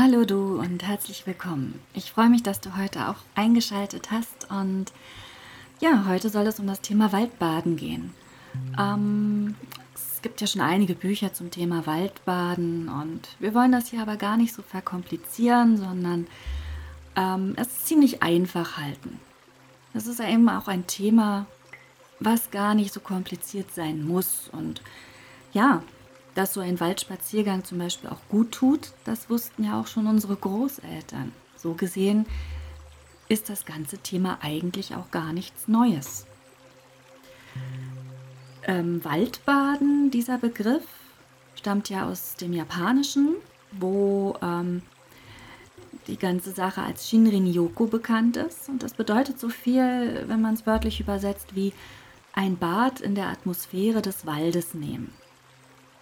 Hallo du und herzlich willkommen. Ich freue mich, dass du heute auch eingeschaltet hast und ja, heute soll es um das Thema Waldbaden gehen. Ähm, es gibt ja schon einige Bücher zum Thema Waldbaden und wir wollen das hier aber gar nicht so verkomplizieren, sondern ähm, es ziemlich einfach halten. Es ist ja eben auch ein Thema, was gar nicht so kompliziert sein muss und ja, dass so ein Waldspaziergang zum Beispiel auch gut tut, das wussten ja auch schon unsere Großeltern. So gesehen ist das ganze Thema eigentlich auch gar nichts Neues. Ähm, Waldbaden, dieser Begriff, stammt ja aus dem Japanischen, wo ähm, die ganze Sache als Shinrin-Yoku bekannt ist. Und das bedeutet so viel, wenn man es wörtlich übersetzt, wie ein Bad in der Atmosphäre des Waldes nehmen.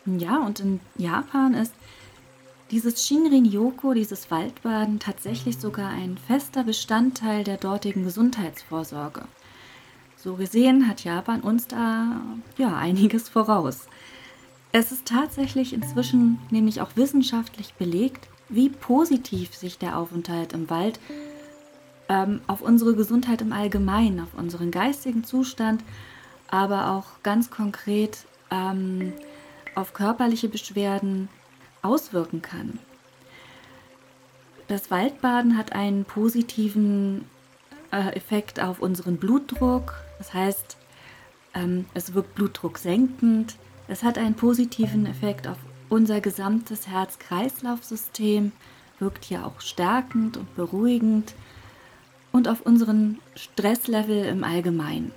Ja, und in Japan ist dieses Shinrin-Yoku, dieses Waldbaden, tatsächlich sogar ein fester Bestandteil der dortigen Gesundheitsvorsorge. So gesehen hat Japan uns da ja einiges voraus. Es ist tatsächlich inzwischen nämlich auch wissenschaftlich belegt, wie positiv sich der Aufenthalt im Wald ähm, auf unsere Gesundheit im Allgemeinen, auf unseren geistigen Zustand, aber auch ganz konkret ähm, auf körperliche Beschwerden auswirken kann. Das Waldbaden hat einen positiven äh, Effekt auf unseren Blutdruck. Das heißt, ähm, es wirkt Blutdruck senkend. Es hat einen positiven Effekt auf unser gesamtes Herz-Kreislauf-System, wirkt hier auch stärkend und beruhigend und auf unseren Stresslevel im Allgemeinen.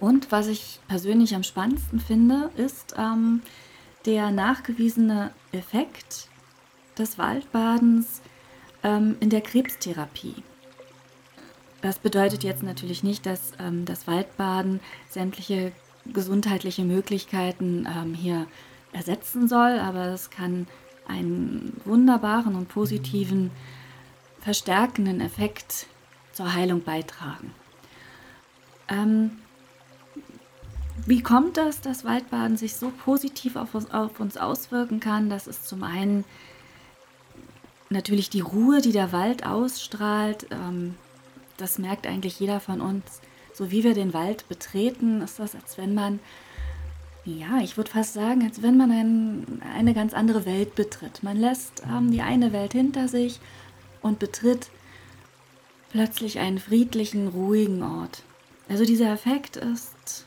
Und was ich persönlich am spannendsten finde, ist ähm, der nachgewiesene Effekt des Waldbadens ähm, in der Krebstherapie. Das bedeutet jetzt natürlich nicht, dass ähm, das Waldbaden sämtliche gesundheitliche Möglichkeiten ähm, hier ersetzen soll, aber es kann einen wunderbaren und positiven, verstärkenden Effekt zur Heilung beitragen. Ähm, wie kommt das, dass Waldbaden sich so positiv auf uns, auf uns auswirken kann? Das ist zum einen natürlich die Ruhe, die der Wald ausstrahlt. Ähm, das merkt eigentlich jeder von uns. So wie wir den Wald betreten, ist das, als wenn man, ja, ich würde fast sagen, als wenn man ein, eine ganz andere Welt betritt. Man lässt ähm, die eine Welt hinter sich und betritt plötzlich einen friedlichen, ruhigen Ort. Also dieser Effekt ist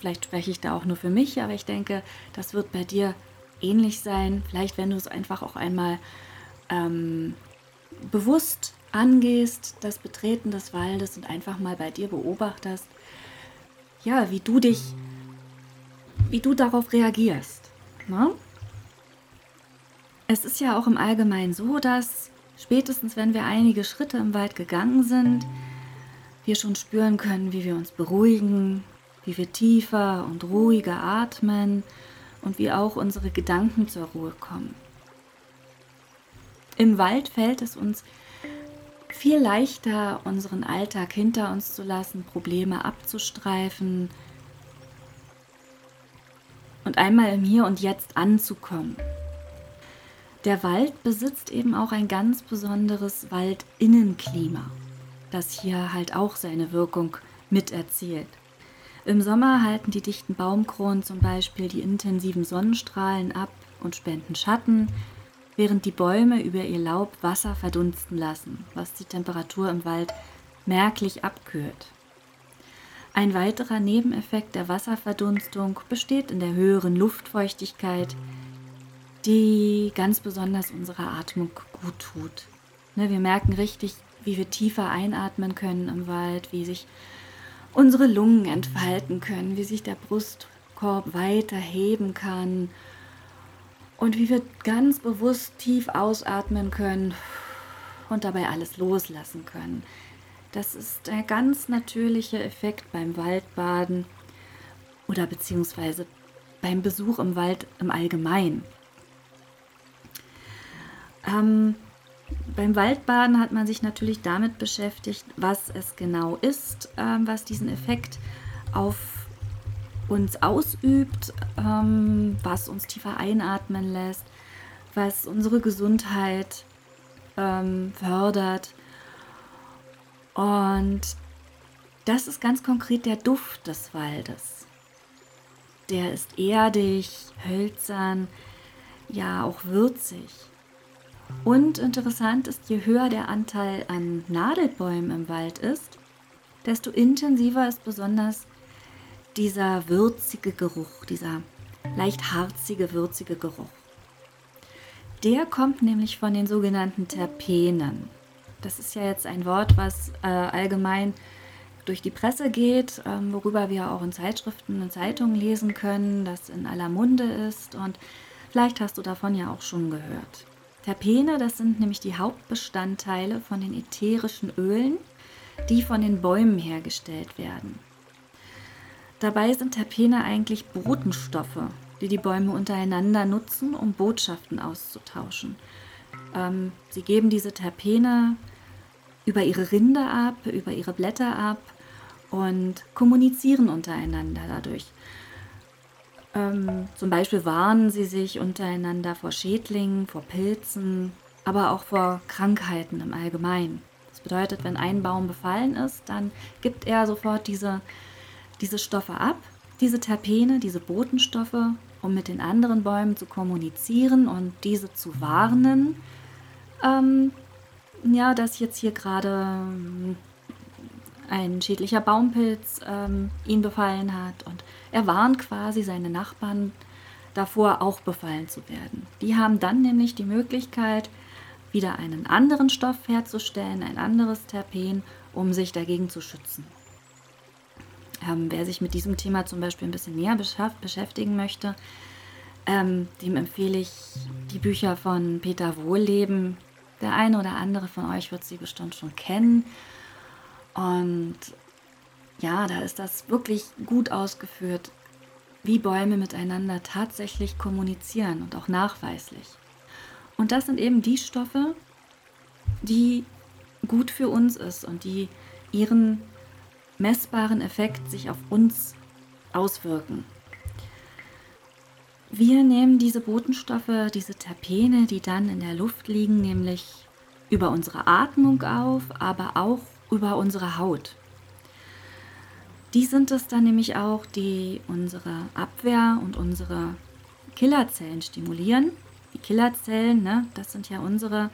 Vielleicht spreche ich da auch nur für mich, aber ich denke, das wird bei dir ähnlich sein. Vielleicht, wenn du es einfach auch einmal ähm, bewusst angehst, das Betreten des Waldes und einfach mal bei dir beobachtest, ja, wie du dich, wie du darauf reagierst. Ne? Es ist ja auch im Allgemeinen so, dass spätestens wenn wir einige Schritte im Wald gegangen sind, wir schon spüren können, wie wir uns beruhigen, wie wir tiefer und ruhiger atmen und wie auch unsere Gedanken zur Ruhe kommen. Im Wald fällt es uns viel leichter, unseren Alltag hinter uns zu lassen, Probleme abzustreifen und einmal im Hier und Jetzt anzukommen. Der Wald besitzt eben auch ein ganz besonderes Waldinnenklima, das hier halt auch seine Wirkung miterzielt. Im Sommer halten die dichten Baumkronen zum Beispiel die intensiven Sonnenstrahlen ab und spenden Schatten, während die Bäume über ihr Laub Wasser verdunsten lassen, was die Temperatur im Wald merklich abkühlt. Ein weiterer Nebeneffekt der Wasserverdunstung besteht in der höheren Luftfeuchtigkeit, die ganz besonders unserer Atmung gut tut. Ne, wir merken richtig, wie wir tiefer einatmen können im Wald, wie sich unsere Lungen entfalten können, wie sich der Brustkorb weiter heben kann und wie wir ganz bewusst tief ausatmen können und dabei alles loslassen können. Das ist der ganz natürliche Effekt beim Waldbaden oder beziehungsweise beim Besuch im Wald im Allgemeinen. Ähm, beim Waldbaden hat man sich natürlich damit beschäftigt, was es genau ist, ähm, was diesen Effekt auf uns ausübt, ähm, was uns tiefer einatmen lässt, was unsere Gesundheit ähm, fördert. Und das ist ganz konkret der Duft des Waldes. Der ist erdig, hölzern, ja auch würzig. Und interessant ist, je höher der Anteil an Nadelbäumen im Wald ist, desto intensiver ist besonders dieser würzige Geruch, dieser leicht harzige, würzige Geruch. Der kommt nämlich von den sogenannten Terpenen. Das ist ja jetzt ein Wort, was äh, allgemein durch die Presse geht, ähm, worüber wir auch in Zeitschriften und Zeitungen lesen können, das in aller Munde ist und vielleicht hast du davon ja auch schon gehört. Terpene, das sind nämlich die Hauptbestandteile von den ätherischen Ölen, die von den Bäumen hergestellt werden. Dabei sind Terpene eigentlich Botenstoffe, die die Bäume untereinander nutzen, um Botschaften auszutauschen. Ähm, sie geben diese Terpene über ihre Rinde ab, über ihre Blätter ab und kommunizieren untereinander dadurch. Ähm, zum Beispiel warnen sie sich untereinander vor Schädlingen, vor Pilzen, aber auch vor Krankheiten im Allgemeinen. Das bedeutet, wenn ein Baum befallen ist, dann gibt er sofort diese, diese Stoffe ab, diese Terpene, diese Botenstoffe, um mit den anderen Bäumen zu kommunizieren und diese zu warnen, ähm, ja, dass jetzt hier gerade ein schädlicher Baumpilz ähm, ihn befallen hat und er warnt quasi seine Nachbarn davor, auch befallen zu werden. Die haben dann nämlich die Möglichkeit, wieder einen anderen Stoff herzustellen, ein anderes Terpen, um sich dagegen zu schützen. Ähm, wer sich mit diesem Thema zum Beispiel ein bisschen näher beschäftigen möchte, ähm, dem empfehle ich die Bücher von Peter Wohlleben. Der eine oder andere von euch wird sie bestimmt schon kennen. Und ja, da ist das wirklich gut ausgeführt, wie Bäume miteinander tatsächlich kommunizieren und auch nachweislich. Und das sind eben die Stoffe, die gut für uns ist und die ihren messbaren Effekt sich auf uns auswirken. Wir nehmen diese Botenstoffe, diese Terpene, die dann in der Luft liegen, nämlich über unsere Atmung auf, aber auch über unsere Haut. Die sind es dann nämlich auch, die unsere Abwehr und unsere Killerzellen stimulieren. Die Killerzellen, ne, das sind ja unsere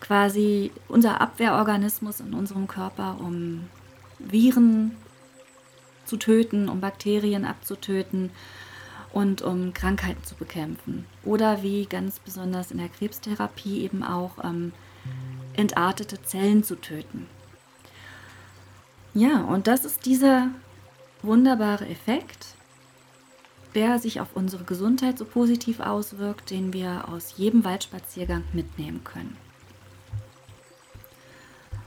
quasi unser Abwehrorganismus in unserem Körper, um Viren zu töten, um Bakterien abzutöten und um Krankheiten zu bekämpfen. Oder wie ganz besonders in der Krebstherapie eben auch ähm, entartete Zellen zu töten. Ja, und das ist dieser wunderbare Effekt, der sich auf unsere Gesundheit so positiv auswirkt, den wir aus jedem Waldspaziergang mitnehmen können.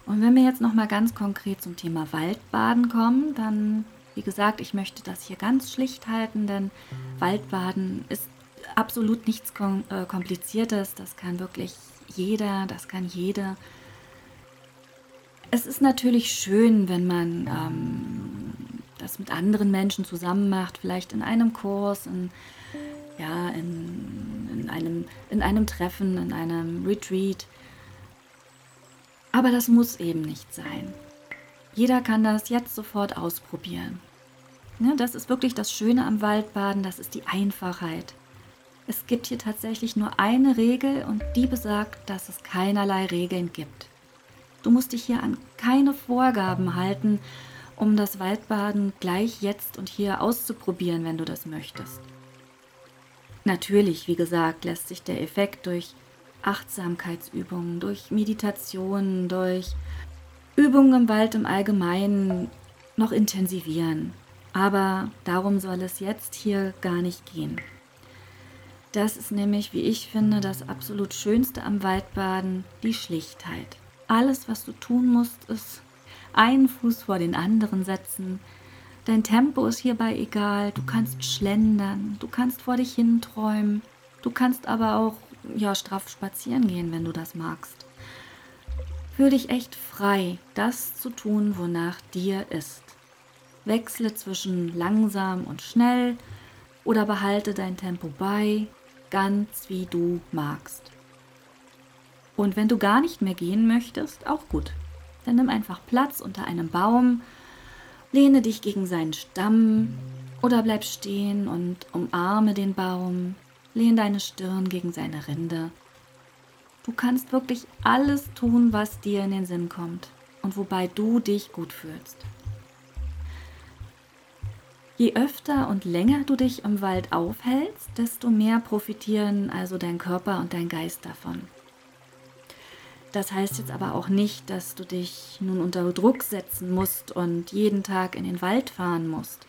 Und wenn wir jetzt noch mal ganz konkret zum Thema Waldbaden kommen, dann wie gesagt, ich möchte das hier ganz schlicht halten, denn Waldbaden ist absolut nichts äh, Kompliziertes. Das kann wirklich jeder, das kann jede es ist natürlich schön, wenn man ähm, das mit anderen Menschen zusammen macht, vielleicht in einem Kurs, in, ja, in, in, einem, in einem Treffen, in einem Retreat. Aber das muss eben nicht sein. Jeder kann das jetzt sofort ausprobieren. Ja, das ist wirklich das Schöne am Waldbaden, das ist die Einfachheit. Es gibt hier tatsächlich nur eine Regel und die besagt, dass es keinerlei Regeln gibt. Du musst dich hier an keine Vorgaben halten, um das Waldbaden gleich jetzt und hier auszuprobieren, wenn du das möchtest. Natürlich, wie gesagt, lässt sich der Effekt durch Achtsamkeitsübungen, durch Meditationen, durch Übungen im Wald im Allgemeinen noch intensivieren. Aber darum soll es jetzt hier gar nicht gehen. Das ist nämlich, wie ich finde, das absolut Schönste am Waldbaden, die Schlichtheit. Alles, was du tun musst, ist einen Fuß vor den anderen setzen. Dein Tempo ist hierbei egal. Du kannst schlendern, du kannst vor dich hin träumen. Du kannst aber auch ja straff spazieren gehen, wenn du das magst. Fühl dich echt frei, das zu tun, wonach dir ist. Wechsle zwischen langsam und schnell oder behalte dein Tempo bei, ganz wie du magst. Und wenn du gar nicht mehr gehen möchtest, auch gut. Dann nimm einfach Platz unter einem Baum, lehne dich gegen seinen Stamm oder bleib stehen und umarme den Baum, lehne deine Stirn gegen seine Rinde. Du kannst wirklich alles tun, was dir in den Sinn kommt und wobei du dich gut fühlst. Je öfter und länger du dich im Wald aufhältst, desto mehr profitieren also dein Körper und dein Geist davon. Das heißt jetzt aber auch nicht, dass du dich nun unter Druck setzen musst und jeden Tag in den Wald fahren musst.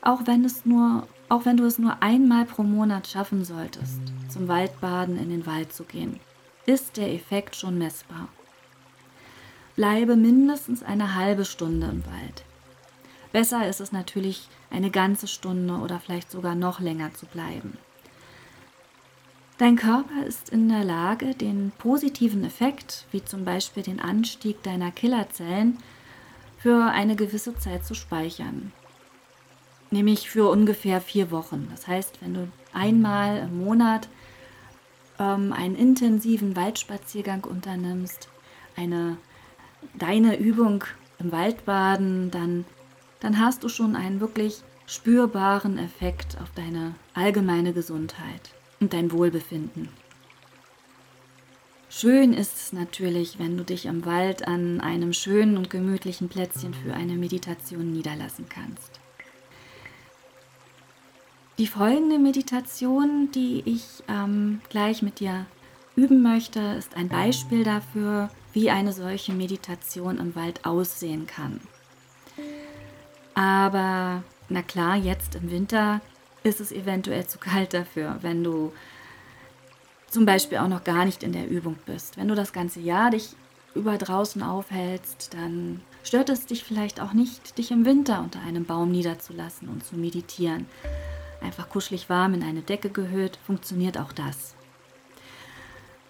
Auch wenn es nur, auch wenn du es nur einmal pro Monat schaffen solltest, zum Waldbaden in den Wald zu gehen, ist der Effekt schon messbar. Bleibe mindestens eine halbe Stunde im Wald. Besser ist es natürlich, eine ganze Stunde oder vielleicht sogar noch länger zu bleiben. Dein Körper ist in der Lage, den positiven Effekt, wie zum Beispiel den Anstieg deiner Killerzellen, für eine gewisse Zeit zu speichern. Nämlich für ungefähr vier Wochen. Das heißt, wenn du einmal im Monat ähm, einen intensiven Waldspaziergang unternimmst, eine deine Übung im Waldbaden, dann, dann hast du schon einen wirklich spürbaren Effekt auf deine allgemeine Gesundheit und dein Wohlbefinden. Schön ist es natürlich, wenn du dich im Wald an einem schönen und gemütlichen Plätzchen für eine Meditation niederlassen kannst. Die folgende Meditation, die ich ähm, gleich mit dir üben möchte, ist ein Beispiel dafür, wie eine solche Meditation im Wald aussehen kann. Aber na klar, jetzt im Winter ist es eventuell zu kalt dafür, wenn du zum Beispiel auch noch gar nicht in der Übung bist. Wenn du das ganze Jahr dich über draußen aufhältst, dann stört es dich vielleicht auch nicht, dich im Winter unter einem Baum niederzulassen und zu meditieren. Einfach kuschelig warm in eine Decke gehüllt, funktioniert auch das.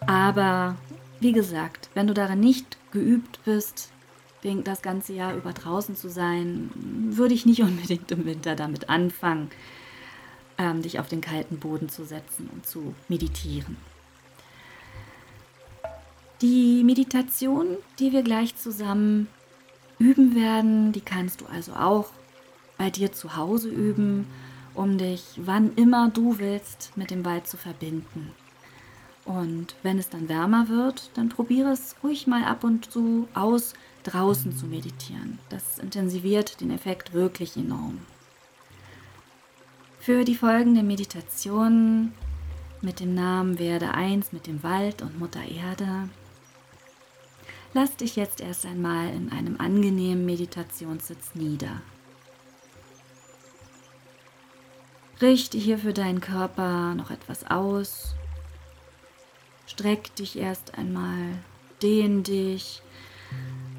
Aber wie gesagt, wenn du darin nicht geübt bist, das ganze Jahr über draußen zu sein, würde ich nicht unbedingt im Winter damit anfangen ähm, dich auf den kalten Boden zu setzen und zu meditieren. Die Meditation, die wir gleich zusammen üben werden, die kannst du also auch bei dir zu Hause üben, um dich wann immer du willst mit dem Wald zu verbinden. Und wenn es dann wärmer wird, dann probiere es ruhig mal ab und zu aus, draußen zu meditieren. Das intensiviert den Effekt wirklich enorm. Für die folgende Meditation mit dem Namen Werde eins mit dem Wald und Mutter Erde, lass dich jetzt erst einmal in einem angenehmen Meditationssitz nieder. Richte hier für deinen Körper noch etwas aus. Streck dich erst einmal, dehn dich.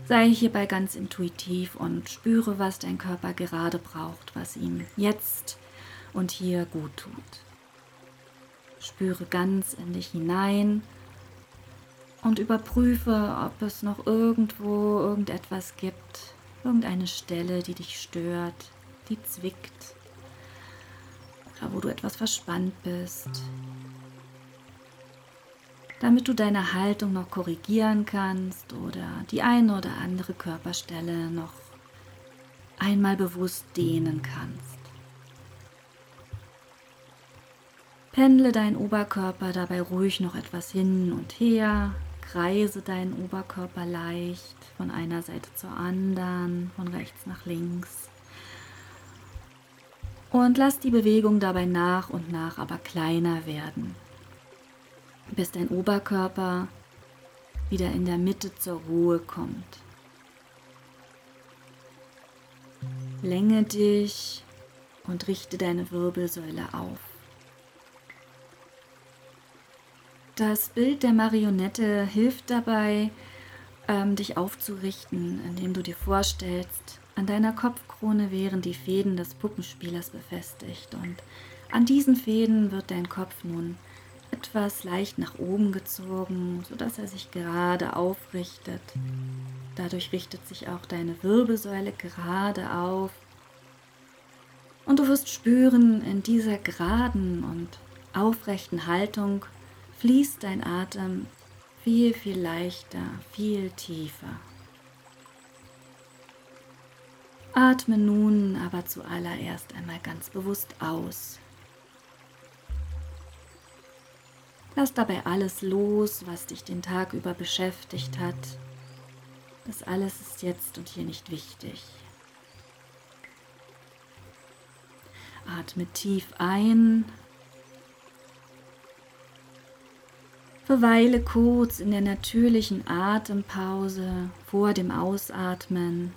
Sei hierbei ganz intuitiv und spüre, was dein Körper gerade braucht, was ihm jetzt und hier gut tut. Spüre ganz in dich hinein und überprüfe, ob es noch irgendwo irgendetwas gibt, irgendeine Stelle, die dich stört, die zwickt oder wo du etwas verspannt bist. Damit du deine Haltung noch korrigieren kannst oder die eine oder andere Körperstelle noch einmal bewusst dehnen kannst. Pendle deinen Oberkörper dabei ruhig noch etwas hin und her. Kreise deinen Oberkörper leicht von einer Seite zur anderen, von rechts nach links. Und lass die Bewegung dabei nach und nach aber kleiner werden, bis dein Oberkörper wieder in der Mitte zur Ruhe kommt. Länge dich und richte deine Wirbelsäule auf. Das Bild der Marionette hilft dabei, ähm, dich aufzurichten, indem du dir vorstellst, an deiner Kopfkrone wären die Fäden des Puppenspielers befestigt und an diesen Fäden wird dein Kopf nun etwas leicht nach oben gezogen, sodass er sich gerade aufrichtet. Dadurch richtet sich auch deine Wirbelsäule gerade auf. Und du wirst spüren, in dieser geraden und aufrechten Haltung fließt dein Atem Viel, viel leichter, viel tiefer. Atme nun aber zuallererst einmal ganz bewusst aus. Lass dabei alles los, was dich den Tag über beschäftigt hat. Das alles ist jetzt und hier nicht wichtig. Atme tief ein. Verweile kurz in der natürlichen Atempause vor dem Ausatmen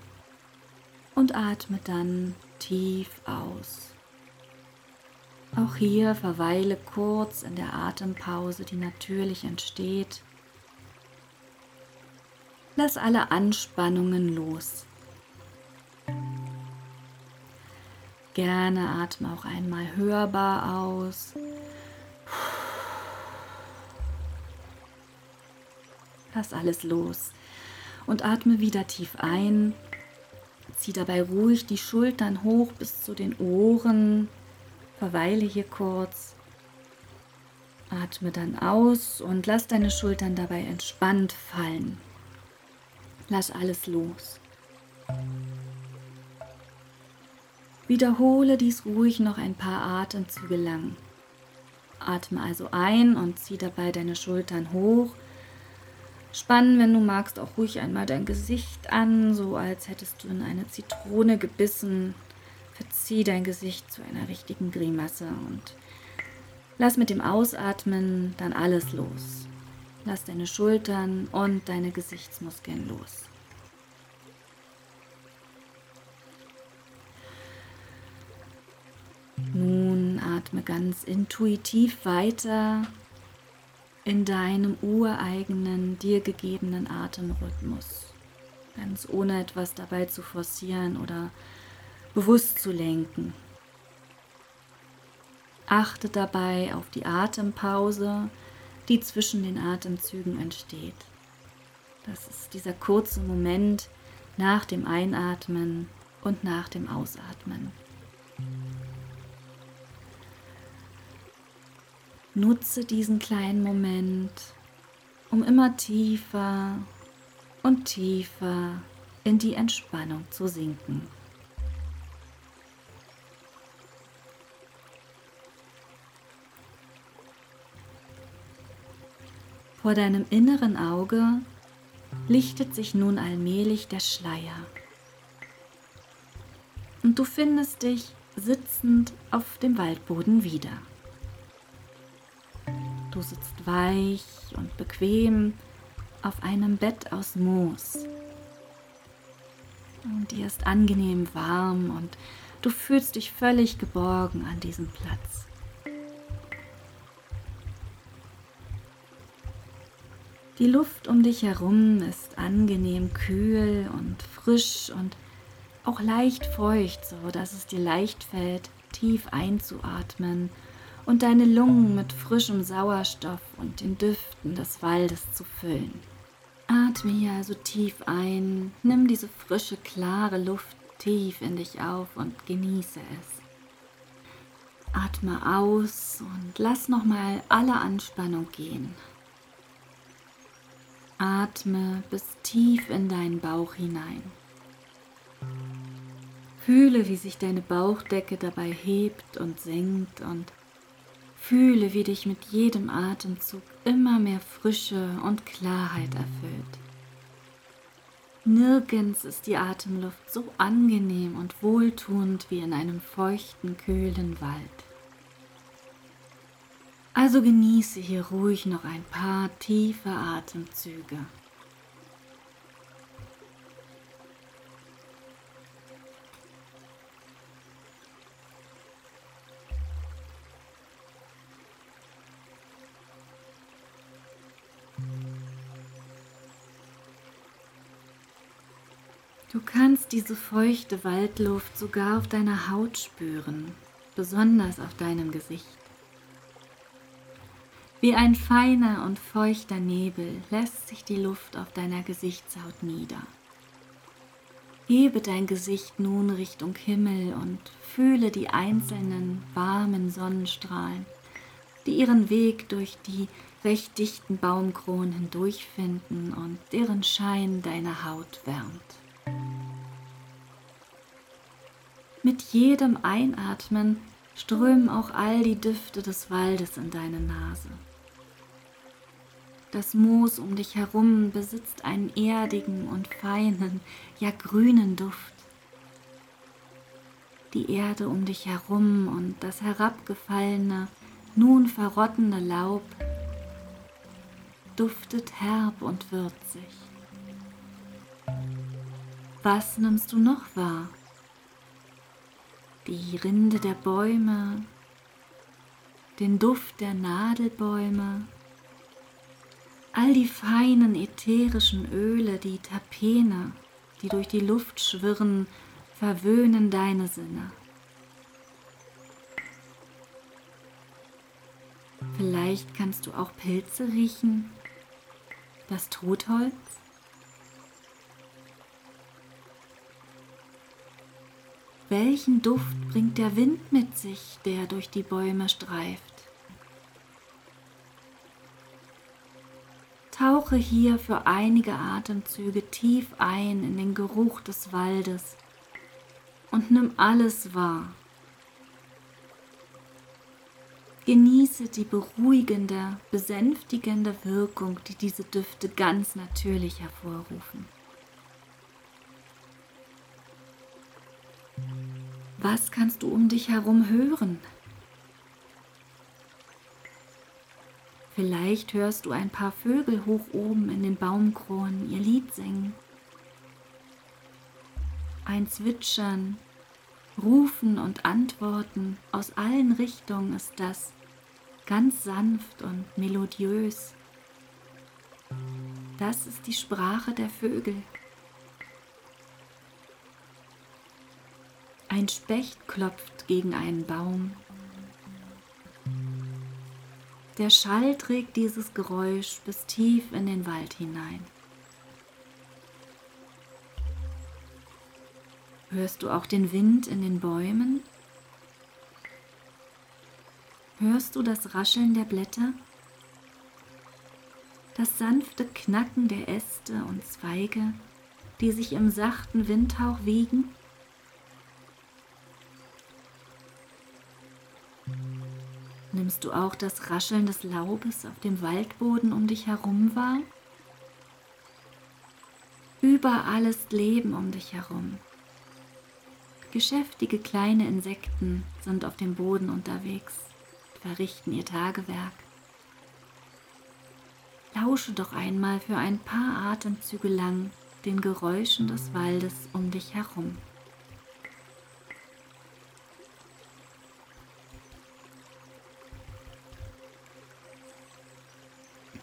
und atme dann tief aus. Auch hier verweile kurz in der Atempause, die natürlich entsteht. Lass alle Anspannungen los. Gerne atme auch einmal hörbar aus. Lass alles los und atme wieder tief ein. Zieh dabei ruhig die Schultern hoch bis zu den Ohren. Verweile hier kurz. Atme dann aus und lass deine Schultern dabei entspannt fallen. Lass alles los. Wiederhole dies ruhig noch ein paar Atemzüge lang. Atme also ein und zieh dabei deine Schultern hoch. Spann, wenn du magst, auch ruhig einmal dein Gesicht an, so als hättest du in eine Zitrone gebissen. Verzieh dein Gesicht zu einer richtigen Grimasse und lass mit dem Ausatmen dann alles los. Lass deine Schultern und deine Gesichtsmuskeln los. Nun atme ganz intuitiv weiter in deinem ureigenen, dir gegebenen Atemrhythmus. Ganz ohne etwas dabei zu forcieren oder bewusst zu lenken. Achte dabei auf die Atempause, die zwischen den Atemzügen entsteht. Das ist dieser kurze Moment nach dem Einatmen und nach dem Ausatmen. Nutze diesen kleinen Moment, um immer tiefer und tiefer in die Entspannung zu sinken. Vor deinem inneren Auge lichtet sich nun allmählich der Schleier. Und du findest dich sitzend auf dem Waldboden wieder. Du sitzt weich und bequem auf einem Bett aus Moos. Und dir ist angenehm warm und du fühlst dich völlig geborgen an diesem Platz. Die Luft um dich herum ist angenehm kühl und frisch und auch leicht feucht, so dass es dir leicht fällt, tief einzuatmen und deine Lungen mit frischem Sauerstoff und den Düften des Waldes zu füllen. Atme hier also tief ein, nimm diese frische, klare Luft tief in dich auf und genieße es. Atme aus und lass nochmal alle Anspannung gehen. Atme bis tief in deinen Bauch hinein. Fühle, wie sich deine Bauchdecke dabei hebt und senkt und fühle, wie dich mit jedem Atemzug immer mehr Frische und Klarheit erfüllt. Nirgends ist die Atemluft so angenehm und wohltuend wie in einem feuchten, kühlen Wald. Also genieße hier ruhig noch ein paar tiefe Atemzüge. Du kannst diese feuchte Waldluft sogar auf deiner Haut spüren, besonders auf deinem Gesicht. Wie ein feiner und feuchter Nebel lässt sich die Luft auf deiner Gesichtshaut nieder. Hebe dein Gesicht nun Richtung Himmel und fühle die einzelnen warmen Sonnenstrahlen, die ihren Weg durch die recht dichten Baumkronen hindurchfinden und deren Schein deine Haut wärmt. Mit jedem Einatmen strömen auch all die Düfte des Waldes in deine Nase. Das Moos um dich herum besitzt einen erdigen und feinen, ja grünen Duft. Die Erde um dich herum und das herabgefallene, nun verrottende Laub duftet herb und würzig. Was nimmst du noch wahr? Die Rinde der Bäume, den Duft der Nadelbäume, all die feinen ätherischen Öle, die Tapene, die durch die Luft schwirren, verwöhnen deine Sinne. Vielleicht kannst du auch Pilze riechen, das Totholz. Welchen Duft bringt der Wind mit sich, der durch die Bäume streift? Tauche hier für einige Atemzüge tief ein in den Geruch des Waldes und nimm alles wahr. Genieße die beruhigende, besänftigende Wirkung, die diese Düfte ganz natürlich hervorrufen. Was kannst du um dich herum hören? Vielleicht hörst du ein paar Vögel hoch oben in den Baumkronen ihr Lied singen. Ein Zwitschern, Rufen und Antworten aus allen Richtungen ist das, ganz sanft und melodiös. Das ist die Sprache der Vögel. Ein Specht klopft gegen einen Baum der Schall trägt dieses Geräusch bis tief in den Wald hinein. Hörst du auch den Wind in den Bäumen? Hörst du das Rascheln der Blätter? Das sanfte Knacken der Äste und Zweige, die sich im sachten Windhauch wiegen? Du auch das Rascheln des Laubes auf dem Waldboden um dich herum wahr? Überall ist Leben um dich herum. Geschäftige kleine Insekten sind auf dem Boden unterwegs, verrichten ihr Tagewerk. Lausche doch einmal für ein paar Atemzüge lang den Geräuschen des Waldes um dich herum.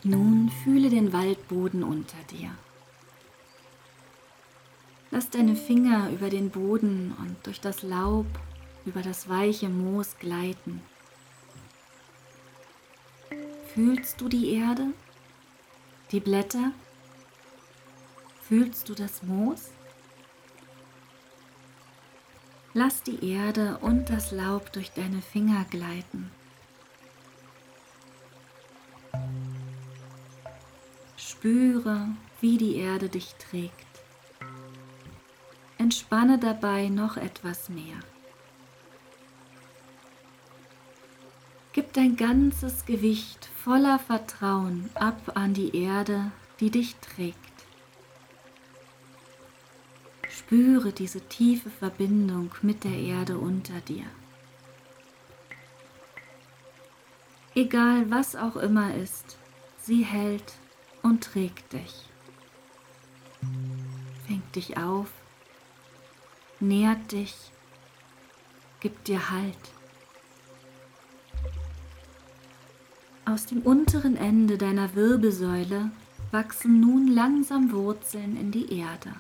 Nun fühle den Waldboden unter dir. Lass deine Finger über den Boden und durch das Laub, über das weiche Moos gleiten. Fühlst du die Erde? Die Blätter? Fühlst du das Moos? Lass die Erde und das Laub durch deine Finger gleiten. Spüre, wie die Erde dich trägt. Entspanne dabei noch etwas mehr. Gib dein ganzes Gewicht voller Vertrauen ab an die Erde, die dich trägt. Spüre diese tiefe Verbindung mit der Erde unter dir. Egal was auch immer ist, sie hält und trägt dich. Fängt dich auf, nährt dich, gibt dir Halt. Aus dem unteren Ende deiner Wirbelsäule wachsen nun langsam Wurzeln in die Erde.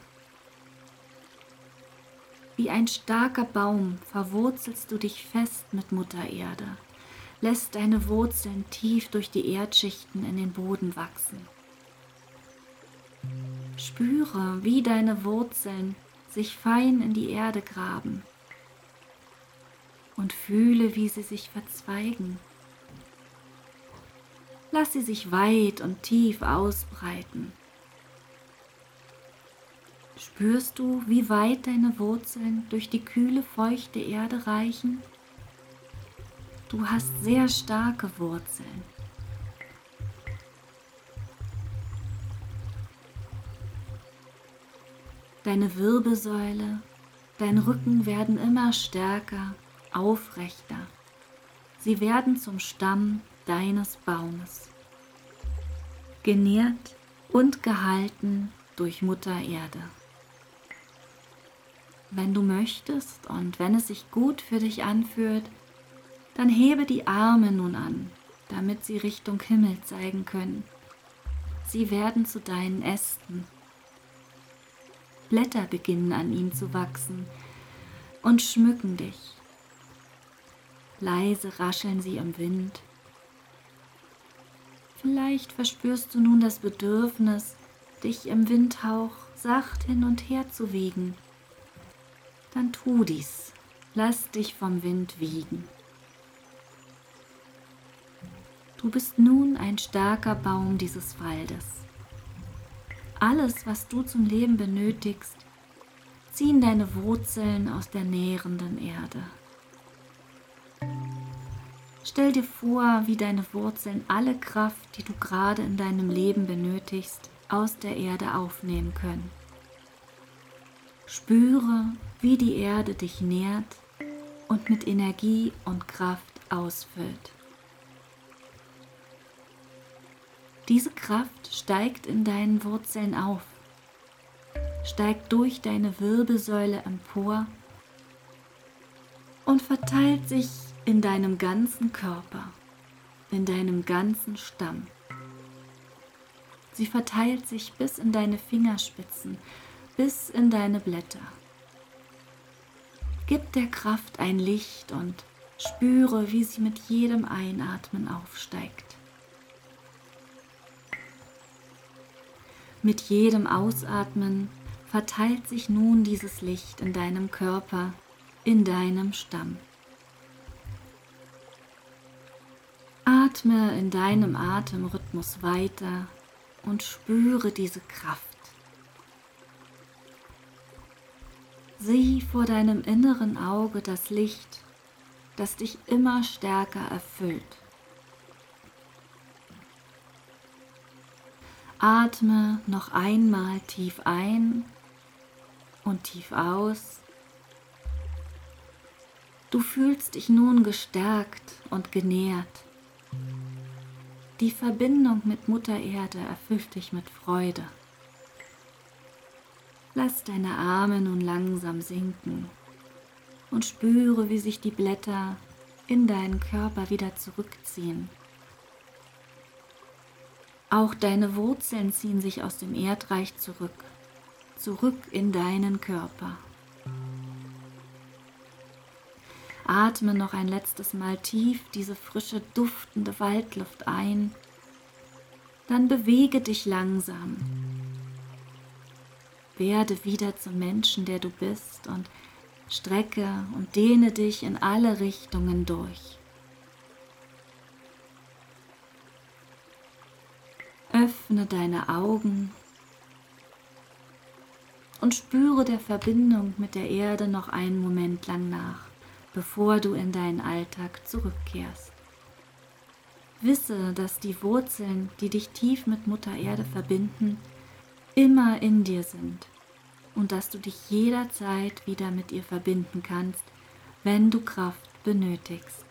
Wie ein starker Baum verwurzelst du dich fest mit Mutter Erde, lässt deine Wurzeln tief durch die Erdschichten in den Boden wachsen. Spüre, wie deine Wurzeln sich fein in die Erde graben und fühle, wie sie sich verzweigen. Lass sie sich weit und tief ausbreiten. Spürst du, wie weit deine Wurzeln durch die kühle, feuchte Erde reichen? Du hast sehr starke Wurzeln. Deine Wirbelsäule, dein Rücken werden immer stärker, aufrechter. Sie werden zum Stamm deines Baumes, genährt und gehalten durch Mutter Erde. Wenn du möchtest und wenn es sich gut für dich anfühlt, dann hebe die Arme nun an, damit sie Richtung Himmel zeigen können. Sie werden zu deinen Ästen. Blätter beginnen an ihnen zu wachsen und schmücken dich. Leise rascheln sie im Wind. Vielleicht verspürst du nun das Bedürfnis, dich im Windhauch sacht hin und her zu wiegen. Dann tu dies. Lass dich vom Wind wiegen. Du bist nun ein starker Baum dieses Waldes. Alles, was du zum Leben benötigst, ziehen deine Wurzeln aus der nährenden Erde. Stell dir vor, wie deine Wurzeln alle Kraft, die du gerade in deinem Leben benötigst, aus der Erde aufnehmen können. Spüre, wie die Erde dich nährt und mit Energie und Kraft ausfüllt. Diese Kraft steigt in deinen Wurzeln auf, steigt durch deine Wirbelsäule empor und verteilt sich in deinem ganzen Körper, in deinem ganzen Stamm. Sie verteilt sich bis in deine Fingerspitzen, bis in deine Blätter. Gib der Kraft ein Licht und spüre, wie sie mit jedem Einatmen aufsteigt. Mit jedem Ausatmen verteilt sich nun dieses Licht in deinem Körper, in deinem Stamm. Atme in deinem Atemrhythmus weiter und spüre diese Kraft. Sieh vor deinem inneren Auge das Licht, das dich immer stärker erfüllt. Atme noch einmal tief ein und tief aus. Du fühlst dich nun gestärkt und genährt. Die Verbindung mit Mutter Erde erfüllt dich mit Freude. Lass deine Arme nun langsam sinken und spüre, wie sich die Blätter in deinen Körper wieder zurückziehen. Auch deine Wurzeln ziehen sich aus dem Erdreich zurück, zurück in deinen Körper. Atme noch ein letztes Mal tief diese frische, duftende Waldluft ein. Dann bewege dich langsam. Werde wieder zum Menschen, der du bist und strecke und dehne dich in alle Richtungen durch. Öffne deine Augen und spüre der Verbindung mit der Erde noch einen Moment lang nach, bevor du in deinen Alltag zurückkehrst. Wisse, dass die Wurzeln, die dich tief mit Mutter Erde verbinden, immer in dir sind und dass du dich jederzeit wieder mit ihr verbinden kannst, wenn du Kraft benötigst.